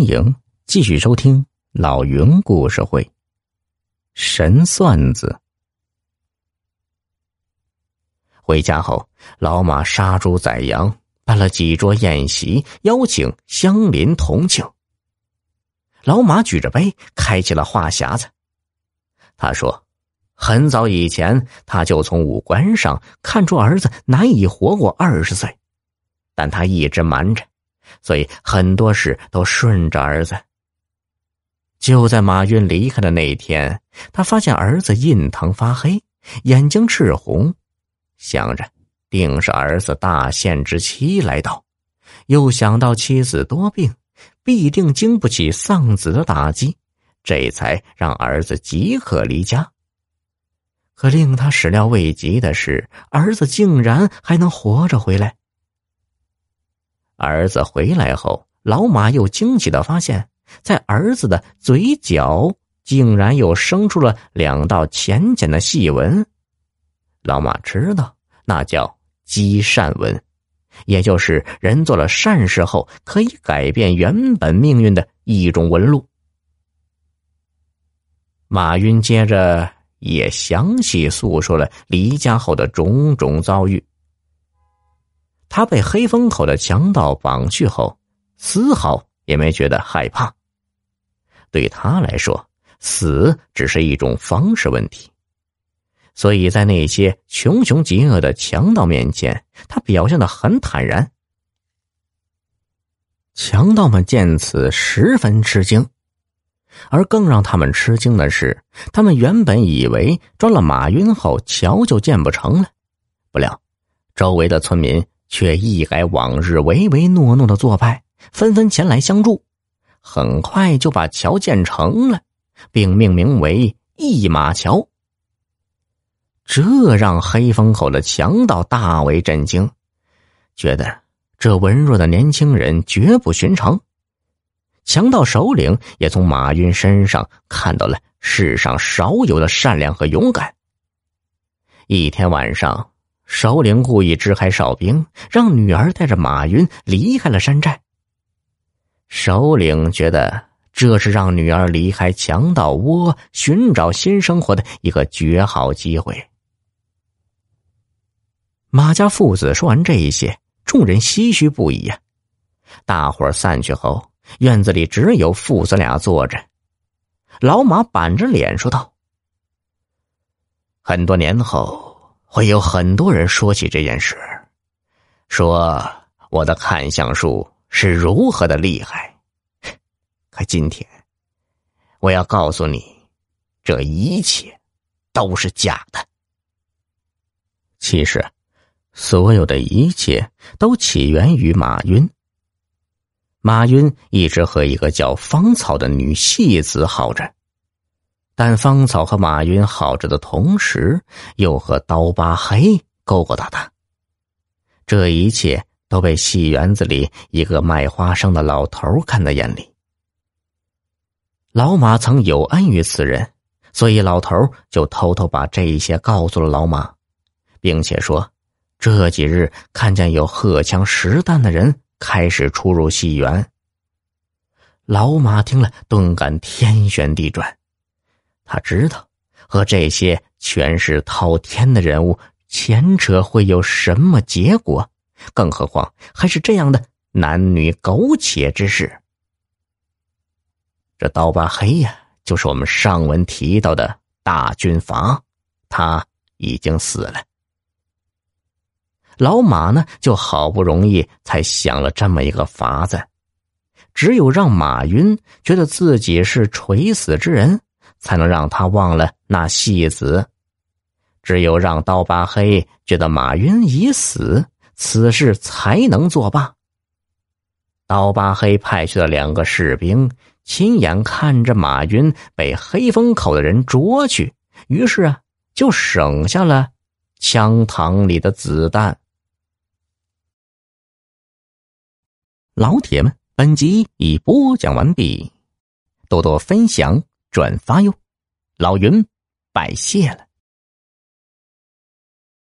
欢迎继续收听老云故事会。神算子。回家后，老马杀猪宰羊，办了几桌宴席，邀请乡邻同庆。老马举着杯，开启了话匣子。他说：“很早以前，他就从五官上看出儿子难以活过二十岁，但他一直瞒着。”所以很多事都顺着儿子。就在马云离开的那一天，他发现儿子印堂发黑，眼睛赤红，想着定是儿子大限之期来到，又想到妻子多病，必定经不起丧子的打击，这才让儿子即刻离家。可令他始料未及的是，儿子竟然还能活着回来。儿子回来后，老马又惊奇的发现，在儿子的嘴角竟然又生出了两道浅浅的细纹。老马知道，那叫积善纹，也就是人做了善事后可以改变原本命运的一种纹路。马云接着也详细诉说了离家后的种种遭遇。他被黑风口的强盗绑去后，丝毫也没觉得害怕。对他来说，死只是一种方式问题，所以在那些穷凶极恶的强盗面前，他表现的很坦然。强盗们见此十分吃惊，而更让他们吃惊的是，他们原本以为抓了马云后桥就建不成了，不料周围的村民。却一改往日唯唯诺诺的做派，纷纷前来相助，很快就把桥建成了，并命名为“一马桥”。这让黑风口的强盗大为震惊，觉得这文弱的年轻人绝不寻常。强盗首领也从马云身上看到了世上少有的善良和勇敢。一天晚上。首领故意支开哨兵，让女儿带着马云离开了山寨。首领觉得这是让女儿离开强盗窝，寻找新生活的一个绝好机会。马家父子说完这一些，众人唏嘘不已呀。大伙散去后，院子里只有父子俩坐着。老马板着脸说道：“很多年后。”会有很多人说起这件事，说我的看相术是如何的厉害。可今天，我要告诉你，这一切都是假的。其实，所有的一切都起源于马云。马云一直和一个叫芳草的女戏子好着。但芳草和马云好着的同时，又和刀疤黑勾勾搭搭。这一切都被戏园子里一个卖花生的老头看在眼里。老马曾有恩于此人，所以老头就偷偷把这一些告诉了老马，并且说，这几日看见有荷枪实弹的人开始出入戏园。老马听了，顿感天旋地转。他知道，和这些权势滔天的人物牵扯会有什么结果，更何况还是这样的男女苟且之事。这刀疤黑呀，就是我们上文提到的大军阀，他已经死了。老马呢，就好不容易才想了这么一个法子，只有让马云觉得自己是垂死之人。才能让他忘了那戏子，只有让刀疤黑觉得马云已死，此事才能作罢。刀疤黑派去的两个士兵亲眼看着马云被黑风口的人捉去，于是啊，就省下了枪膛里的子弹。老铁们，本集已播讲完毕，多多分享。转发哟，老云拜谢了。